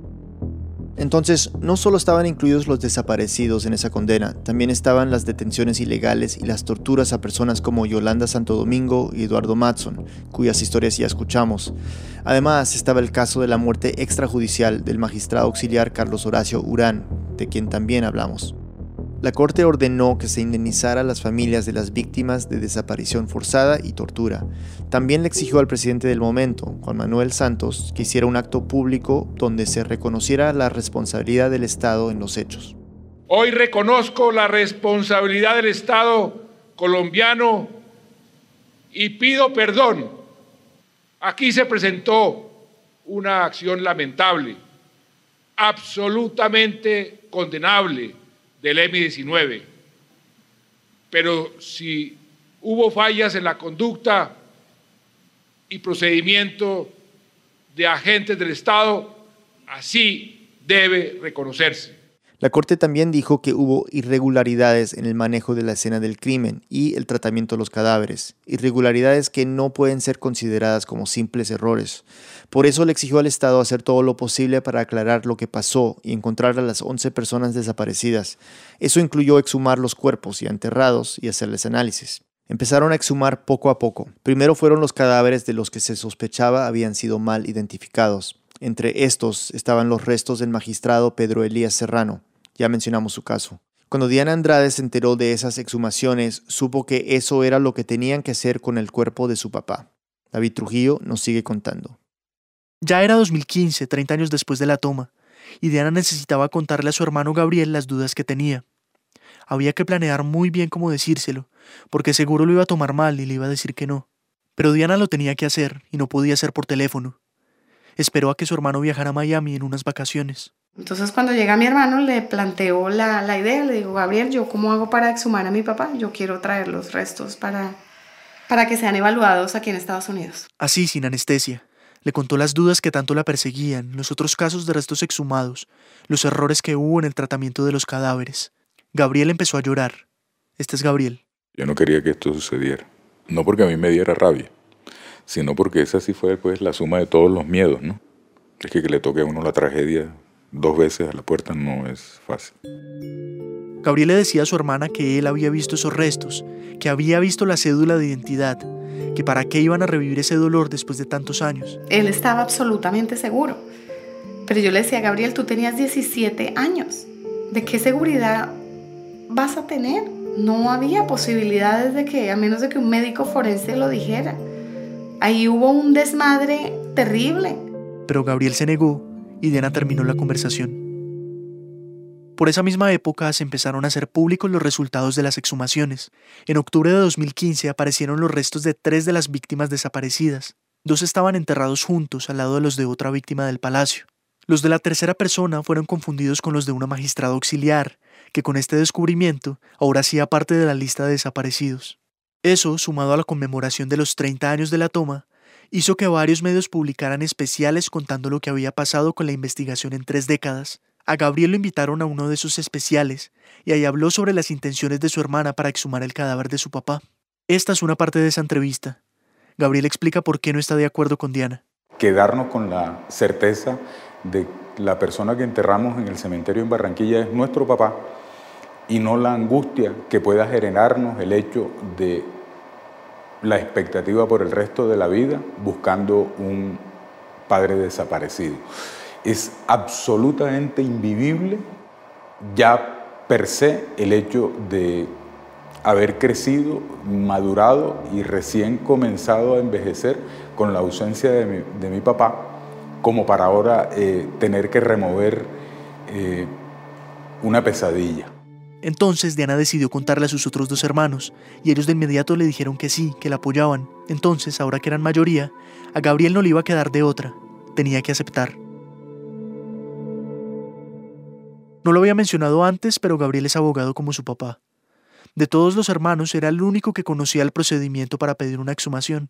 Entonces, no solo estaban incluidos los desaparecidos en esa condena, también estaban las detenciones ilegales y las torturas a personas como Yolanda Santo Domingo y Eduardo Matson, cuyas historias ya escuchamos. Además, estaba el caso de la muerte extrajudicial del magistrado auxiliar Carlos Horacio Urán, de quien también hablamos. La Corte ordenó que se indemnizara a las familias de las víctimas de desaparición forzada y tortura. También le exigió al presidente del momento, Juan Manuel Santos, que hiciera un acto público donde se reconociera la responsabilidad del Estado en los hechos. Hoy reconozco la responsabilidad del Estado colombiano y pido perdón. Aquí se presentó una acción lamentable, absolutamente condenable del M-19. Pero si hubo fallas en la conducta y procedimiento de agentes del Estado, así debe reconocerse. La Corte también dijo que hubo irregularidades en el manejo de la escena del crimen y el tratamiento de los cadáveres, irregularidades que no pueden ser consideradas como simples errores. Por eso le exigió al Estado hacer todo lo posible para aclarar lo que pasó y encontrar a las 11 personas desaparecidas. Eso incluyó exhumar los cuerpos ya enterrados y hacerles análisis. Empezaron a exhumar poco a poco. Primero fueron los cadáveres de los que se sospechaba habían sido mal identificados. Entre estos estaban los restos del magistrado Pedro Elías Serrano, ya mencionamos su caso. Cuando Diana Andrade se enteró de esas exhumaciones, supo que eso era lo que tenían que hacer con el cuerpo de su papá. David Trujillo nos sigue contando. Ya era 2015, 30 años después de la toma, y Diana necesitaba contarle a su hermano Gabriel las dudas que tenía. Había que planear muy bien cómo decírselo, porque seguro lo iba a tomar mal y le iba a decir que no. Pero Diana lo tenía que hacer y no podía hacer por teléfono. Esperó a que su hermano viajara a Miami en unas vacaciones. Entonces cuando llega mi hermano le planteo la, la, idea, le digo, Gabriel, ¿yo cómo hago para exhumar a mi papá? Yo quiero traer los restos para, para que sean evaluados aquí en Estados Unidos. Así, sin anestesia. Le contó las dudas que tanto la perseguían, los otros casos de restos exhumados, los errores que hubo en el tratamiento de los cadáveres. Gabriel empezó a llorar. Este es Gabriel. Yo no quería que esto sucediera. No porque a mí me diera rabia, sino porque esa sí fue pues, la suma de todos los miedos, ¿no? Es que, que le toque a uno la tragedia dos veces a la puerta no es fácil. Gabriel le decía a su hermana que él había visto esos restos, que había visto la cédula de identidad, que para qué iban a revivir ese dolor después de tantos años. Él estaba absolutamente seguro. Pero yo le decía, Gabriel, tú tenías 17 años. ¿De qué seguridad vas a tener? No había posibilidades de que, a menos de que un médico forense lo dijera. Ahí hubo un desmadre terrible. Pero Gabriel se negó y Diana terminó la conversación. Por esa misma época se empezaron a hacer públicos los resultados de las exhumaciones. En octubre de 2015 aparecieron los restos de tres de las víctimas desaparecidas. Dos estaban enterrados juntos al lado de los de otra víctima del palacio. Los de la tercera persona fueron confundidos con los de una magistrada auxiliar, que con este descubrimiento ahora hacía parte de la lista de desaparecidos. Eso, sumado a la conmemoración de los 30 años de la toma, hizo que varios medios publicaran especiales contando lo que había pasado con la investigación en tres décadas. A Gabriel lo invitaron a uno de sus especiales, y ahí habló sobre las intenciones de su hermana para exhumar el cadáver de su papá. Esta es una parte de esa entrevista. Gabriel explica por qué no está de acuerdo con Diana. Quedarnos con la certeza de la persona que enterramos en el cementerio en Barranquilla es nuestro papá y no la angustia que pueda generarnos el hecho de la expectativa por el resto de la vida buscando un padre desaparecido. Es absolutamente invivible ya per se el hecho de haber crecido, madurado y recién comenzado a envejecer con la ausencia de mi, papá, como para ahora eh, tener que remover eh, una pesadilla. Entonces Diana decidió contarle a sus otros dos hermanos, y ellos de inmediato le dijeron que sí, que la apoyaban. Entonces, ahora que eran mayoría, a Gabriel no le iba a quedar de otra, tenía que aceptar. No lo había mencionado antes, pero Gabriel es abogado como su papá. De todos los hermanos era el único que conocía el procedimiento para pedir una exhumación.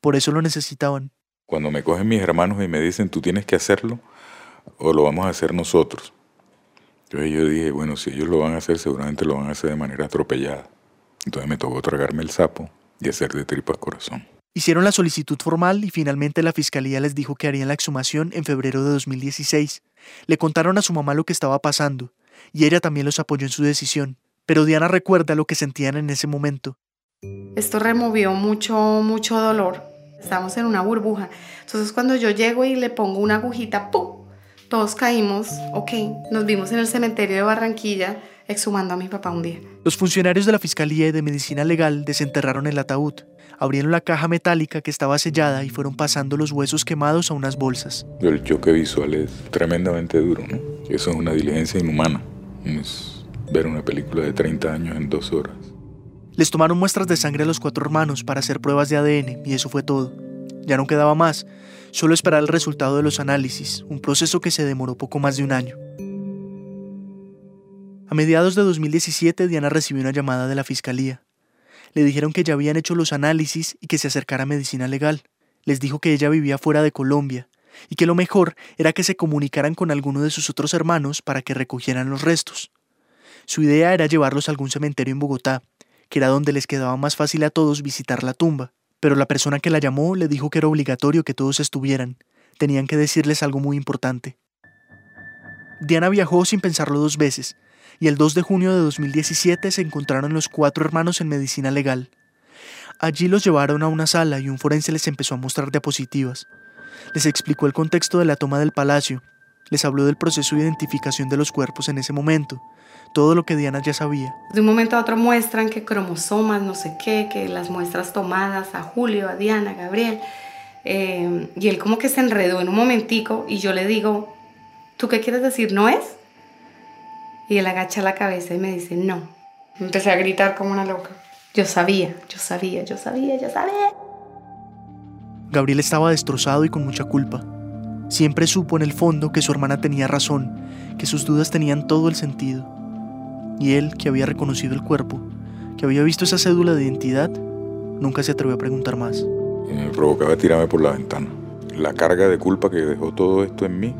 Por eso lo necesitaban. Cuando me cogen mis hermanos y me dicen, tú tienes que hacerlo o lo vamos a hacer nosotros. Entonces yo dije, bueno, si ellos lo van a hacer, seguramente lo van a hacer de manera atropellada. Entonces me tocó tragarme el sapo y hacer de tripas corazón. Hicieron la solicitud formal y finalmente la fiscalía les dijo que harían la exhumación en febrero de 2016. Le contaron a su mamá lo que estaba pasando y ella también los apoyó en su decisión. Pero Diana recuerda lo que sentían en ese momento. Esto removió mucho, mucho dolor. Estamos en una burbuja. Entonces cuando yo llego y le pongo una agujita, ¡pum! Todos caímos, ok, nos vimos en el cementerio de Barranquilla exhumando a mi papá un día. Los funcionarios de la Fiscalía y de Medicina Legal desenterraron el ataúd, abrieron la caja metálica que estaba sellada y fueron pasando los huesos quemados a unas bolsas. El choque visual es tremendamente duro, ¿no? Eso es una diligencia inhumana. Es ver una película de 30 años en dos horas. Les tomaron muestras de sangre a los cuatro hermanos para hacer pruebas de ADN y eso fue todo. Ya no quedaba más, solo esperar el resultado de los análisis, un proceso que se demoró poco más de un año. A mediados de 2017, Diana recibió una llamada de la fiscalía. Le dijeron que ya habían hecho los análisis y que se acercara a medicina legal. Les dijo que ella vivía fuera de Colombia y que lo mejor era que se comunicaran con alguno de sus otros hermanos para que recogieran los restos. Su idea era llevarlos a algún cementerio en Bogotá, que era donde les quedaba más fácil a todos visitar la tumba pero la persona que la llamó le dijo que era obligatorio que todos estuvieran. Tenían que decirles algo muy importante. Diana viajó sin pensarlo dos veces, y el 2 de junio de 2017 se encontraron los cuatro hermanos en medicina legal. Allí los llevaron a una sala y un forense les empezó a mostrar diapositivas. Les explicó el contexto de la toma del palacio, les habló del proceso de identificación de los cuerpos en ese momento, todo lo que Diana ya sabía. De un momento a otro muestran que cromosomas, no sé qué, que las muestras tomadas a Julio, a Diana, a Gabriel. Eh, y él como que se enredó en un momentico y yo le digo, ¿tú qué quieres decir? ¿No es? Y él agacha la cabeza y me dice, no. Empecé a gritar como una loca. Yo sabía, yo sabía, yo sabía, yo sabía. Gabriel estaba destrozado y con mucha culpa. Siempre supo en el fondo que su hermana tenía razón, que sus dudas tenían todo el sentido y él, que había reconocido el cuerpo, que había visto esa cédula de identidad, nunca se atrevió a preguntar más. me provocaba tirarme por la ventana. La carga de culpa que dejó todo esto en mí.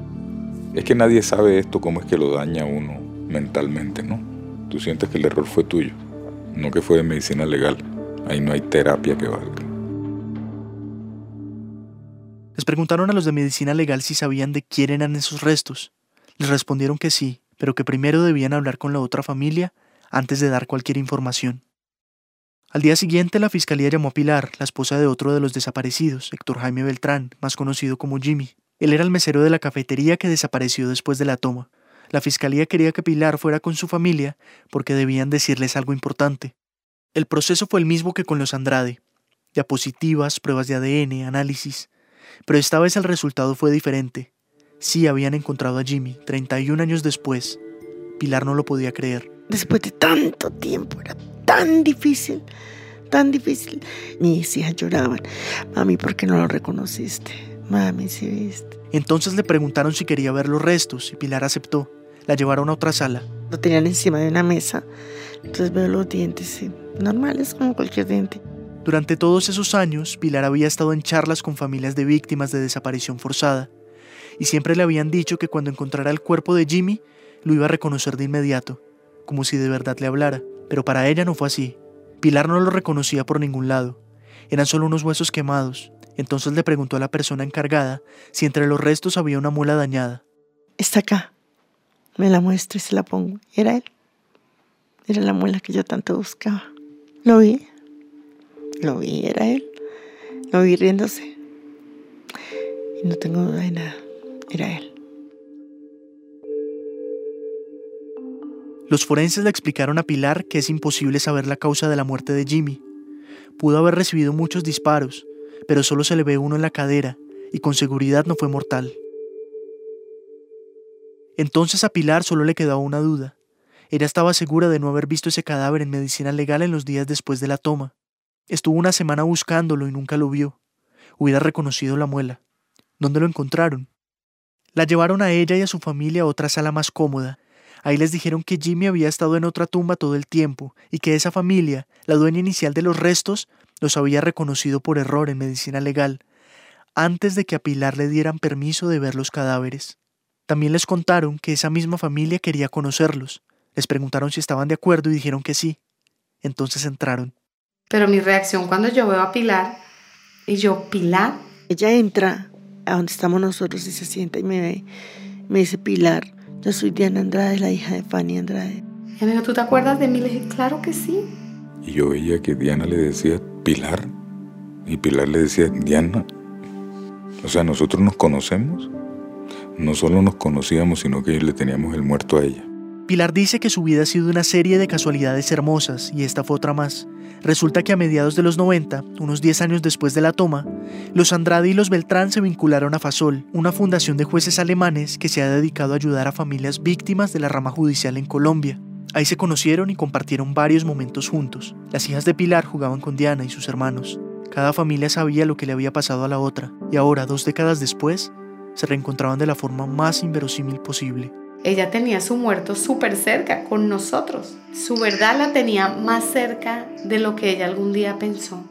Es que nadie sabe esto, cómo es que lo daña a uno mentalmente, ¿no? Tú sientes que el error fue tuyo, no que fue de medicina legal. Ahí no hay terapia que valga. Les preguntaron a los de medicina legal si sabían de quién eran esos restos. Les respondieron que sí, pero que primero debían hablar con la otra familia antes de dar cualquier información. Al día siguiente la fiscalía llamó a Pilar, la esposa de otro de los desaparecidos, Héctor Jaime Beltrán, más conocido como Jimmy. Él era el mesero de la cafetería que desapareció después de la toma. La fiscalía quería que Pilar fuera con su familia porque debían decirles algo importante. El proceso fue el mismo que con los Andrade. Diapositivas, pruebas de ADN, análisis. Pero esta vez el resultado fue diferente. Sí habían encontrado a Jimmy, 31 años después, Pilar no lo podía creer. Después de tanto tiempo, era tan difícil, tan difícil. Mis hijas lloraban. Mami, ¿por qué no lo reconociste? Mami, si viste. Entonces le preguntaron si quería ver los restos y Pilar aceptó. La llevaron a otra sala. Lo tenían encima de una mesa. Entonces veo los dientes, normales como cualquier diente. Durante todos esos años, Pilar había estado en charlas con familias de víctimas de desaparición forzada, y siempre le habían dicho que cuando encontrara el cuerpo de Jimmy, lo iba a reconocer de inmediato, como si de verdad le hablara, pero para ella no fue así. Pilar no lo reconocía por ningún lado, eran solo unos huesos quemados. Entonces le preguntó a la persona encargada si entre los restos había una muela dañada. Está acá. Me la muestro y se la pongo. Era él. Era la muela que yo tanto buscaba. Lo vi. Lo vi, era él. Lo vi riéndose. Y no tengo duda de nada. Era él. Los forenses le explicaron a Pilar que es imposible saber la causa de la muerte de Jimmy. Pudo haber recibido muchos disparos, pero solo se le ve uno en la cadera y con seguridad no fue mortal. Entonces a Pilar solo le quedaba una duda. Ella estaba segura de no haber visto ese cadáver en medicina legal en los días después de la toma. Estuvo una semana buscándolo y nunca lo vio. Hubiera reconocido la muela. ¿Dónde lo encontraron? La llevaron a ella y a su familia a otra sala más cómoda. Ahí les dijeron que Jimmy había estado en otra tumba todo el tiempo y que esa familia, la dueña inicial de los restos, los había reconocido por error en medicina legal, antes de que a Pilar le dieran permiso de ver los cadáveres. También les contaron que esa misma familia quería conocerlos. Les preguntaron si estaban de acuerdo y dijeron que sí. Entonces entraron. Pero mi reacción cuando yo veo a Pilar, y yo, Pilar. Ella entra a donde estamos nosotros y se sienta y me ve. Me dice, Pilar, yo soy Diana Andrade, la hija de Fanny Andrade. Y me dijo, ¿tú te acuerdas de mí? Le dije, claro que sí. Y yo veía que Diana le decía Pilar y Pilar le decía Diana. O sea, nosotros nos conocemos. No solo nos conocíamos, sino que le teníamos el muerto a ella. Pilar dice que su vida ha sido una serie de casualidades hermosas y esta fue otra más. Resulta que a mediados de los 90, unos 10 años después de la toma, los Andrade y los Beltrán se vincularon a FASOL, una fundación de jueces alemanes que se ha dedicado a ayudar a familias víctimas de la rama judicial en Colombia. Ahí se conocieron y compartieron varios momentos juntos. Las hijas de Pilar jugaban con Diana y sus hermanos. Cada familia sabía lo que le había pasado a la otra, y ahora, dos décadas después, se reencontraban de la forma más inverosímil posible. Ella tenía su muerto súper cerca, con nosotros. Su verdad la tenía más cerca de lo que ella algún día pensó.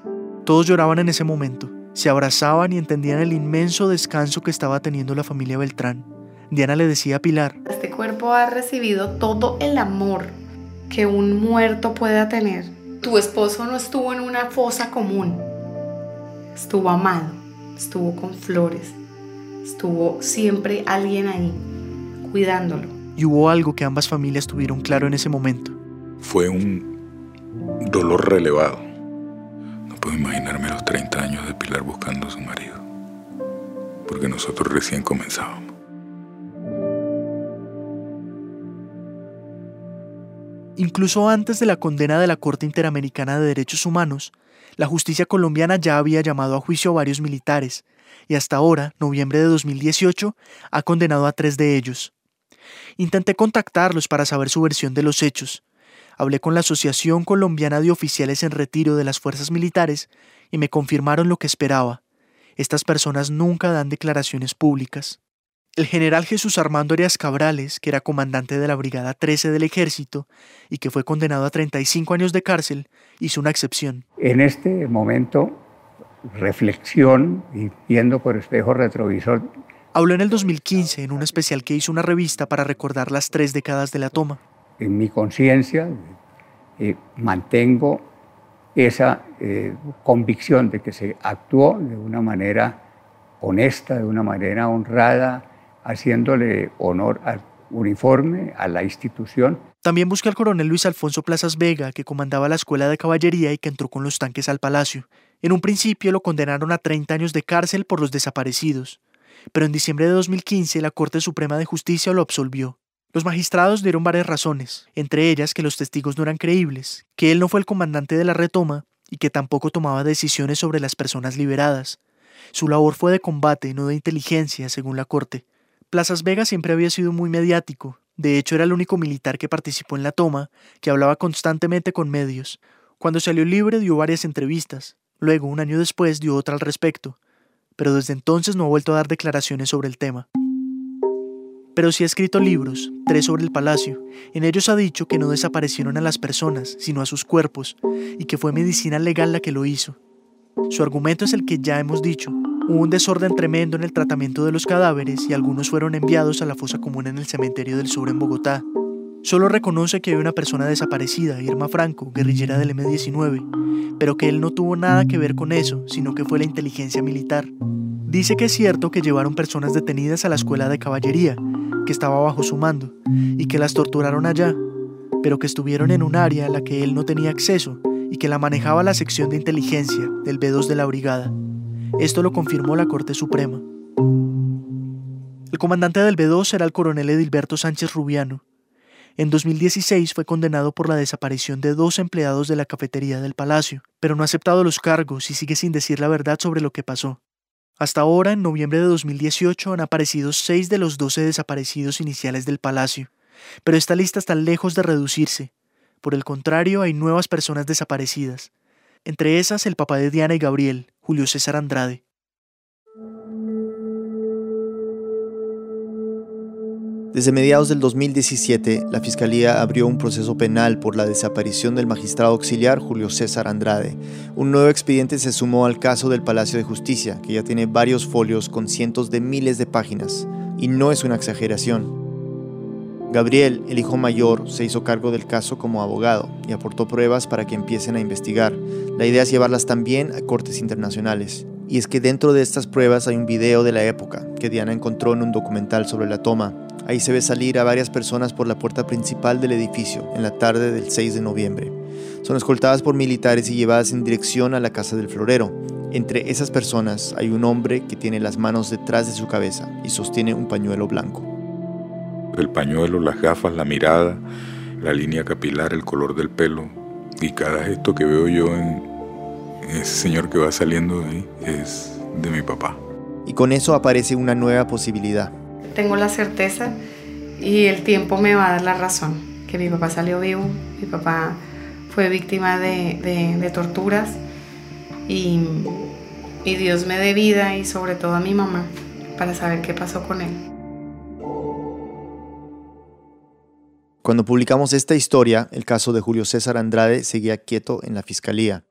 Todos lloraban en ese momento, se abrazaban y entendían el inmenso descanso que estaba teniendo la familia Beltrán. Diana le decía a Pilar, Este cuerpo ha recibido todo el amor que un muerto pueda tener. Tu esposo no estuvo en una fosa común, estuvo amado, estuvo con flores, estuvo siempre alguien ahí cuidándolo. Y hubo algo que ambas familias tuvieron claro en ese momento. Fue un dolor relevado. No puedo imaginarme los 30 años de Pilar buscando a su marido, porque nosotros recién comenzábamos. Incluso antes de la condena de la Corte Interamericana de Derechos Humanos, la justicia colombiana ya había llamado a juicio a varios militares, y hasta ahora, noviembre de 2018, ha condenado a tres de ellos. Intenté contactarlos para saber su versión de los hechos. Hablé con la Asociación Colombiana de Oficiales en Retiro de las Fuerzas Militares y me confirmaron lo que esperaba. Estas personas nunca dan declaraciones públicas. El general Jesús Armando Arias Cabrales, que era comandante de la Brigada 13 del Ejército y que fue condenado a 35 años de cárcel, hizo una excepción. En este momento, reflexión y viendo por espejo retrovisor. Habló en el 2015 en un especial que hizo una revista para recordar las tres décadas de la toma. En mi conciencia eh, mantengo esa eh, convicción de que se actuó de una manera honesta, de una manera honrada, haciéndole honor al uniforme, a la institución. También busqué al coronel Luis Alfonso Plazas Vega, que comandaba la escuela de caballería y que entró con los tanques al palacio. En un principio lo condenaron a 30 años de cárcel por los desaparecidos, pero en diciembre de 2015 la Corte Suprema de Justicia lo absolvió. Los magistrados dieron varias razones, entre ellas que los testigos no eran creíbles, que él no fue el comandante de la retoma y que tampoco tomaba decisiones sobre las personas liberadas. Su labor fue de combate, no de inteligencia, según la Corte. Plazas Vega siempre había sido muy mediático, De hecho, era el único militar que participó en la toma, que hablaba constantemente con medios. Cuando salió libre dio varias entrevistas. Luego, un año después, dio otra al respecto. Pero desde entonces no ha vuelto a dar declaraciones sobre el tema. Pero sí ha escrito libros, tres sobre el palacio. En ellos ha dicho que no desaparecieron a las personas, sino a sus cuerpos, y que fue medicina legal la que lo hizo. Su argumento es el que ya hemos dicho, Hubo un desorden tremendo en el tratamiento de los cadáveres y algunos fueron enviados a la fosa común en el cementerio del sur en Bogotá. Solo reconoce que hay una persona desaparecida, Irma Franco, guerrillera del M-19, pero que él no tuvo nada que ver con eso, sino que fue la inteligencia militar. Dice que es cierto que llevaron personas detenidas a la escuela de caballería, que estaba bajo su mando, y que las torturaron allá, pero que estuvieron en un área a la que él no tenía acceso y que la manejaba la sección de inteligencia del B2 de la brigada. Esto lo confirmó la Corte Suprema. El comandante del B2 era el coronel Edilberto Sánchez Rubiano. En 2016 fue condenado por la desaparición de dos empleados de la cafetería del Palacio, pero no ha aceptado los cargos y sigue sin decir la verdad sobre lo que pasó. Hasta ahora, en noviembre de 2018, han aparecido seis de los doce desaparecidos iniciales del Palacio, pero esta lista está lejos de reducirse. Por el contrario, hay nuevas personas desaparecidas, entre esas el papá de Diana y Gabriel, Julio César Andrade. Desde mediados del 2017, la Fiscalía abrió un proceso penal por la desaparición del magistrado auxiliar Julio César Andrade. Un nuevo expediente se sumó al caso del Palacio de Justicia, que ya tiene varios folios con cientos de miles de páginas. Y no es una exageración. Gabriel, el hijo mayor, se hizo cargo del caso como abogado y aportó pruebas para que empiecen a investigar. La idea es llevarlas también a cortes internacionales. Y es que dentro de estas pruebas hay un video de la época que Diana encontró en un documental sobre la toma. Ahí se ve salir a varias personas por la puerta principal del edificio en la tarde del 6 de noviembre. Son escoltadas por militares y llevadas en dirección a la casa del florero. Entre esas personas hay un hombre que tiene las manos detrás de su cabeza y sostiene un pañuelo blanco el pañuelo, las gafas, la mirada, la línea capilar, el color del pelo. Y cada gesto que veo yo en ese señor que va saliendo de ahí es de mi papá. Y con eso aparece una nueva posibilidad. Tengo la certeza y el tiempo me va a dar la razón, que mi papá salió vivo, mi papá fue víctima de, torturas y, y Dios me dé vida y sobre todo a mi mamá para saber qué pasó con él. Cuando publicamos esta historia, el caso de Julio César Andrade seguía quieto en la fiscalía.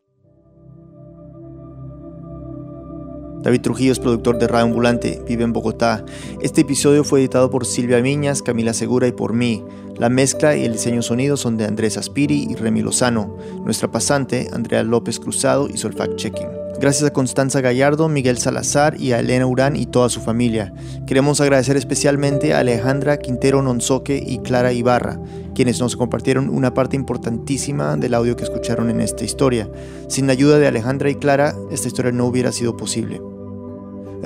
David Trujillo es productor de Radio Ambulante, vive en Bogotá. Este episodio fue editado por Silvia Miñas, Camila Segura y por mí. La mezcla y el diseño sonido son de Andrés Aspiri y Remy Lozano. Nuestra pasante, Andrea López Cruzado, hizo el fact-checking. Gracias a Constanza Gallardo, Miguel Salazar y a Elena Urán y toda su familia. Queremos agradecer especialmente a Alejandra Quintero Nonzoque y Clara Ibarra, quienes nos compartieron una parte importantísima del audio que escucharon en esta historia. Sin la ayuda de Alejandra y Clara, esta historia no hubiera sido posible.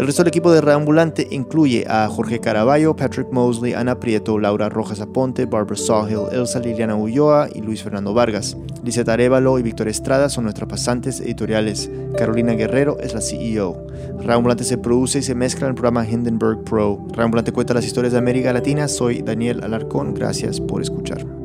El resto del equipo de Reambulante incluye a Jorge Caraballo, Patrick Mosley, Ana Prieto, Laura Rojas Aponte, Barbara Sawhill, Elsa Liliana Ulloa y Luis Fernando Vargas. Lizeth Arevalo y Víctor Estrada son nuestras pasantes editoriales. Carolina Guerrero es la CEO. Reambulante se produce y se mezcla en el programa Hindenburg Pro. Reambulante cuenta las historias de América Latina. Soy Daniel Alarcón. Gracias por escuchar.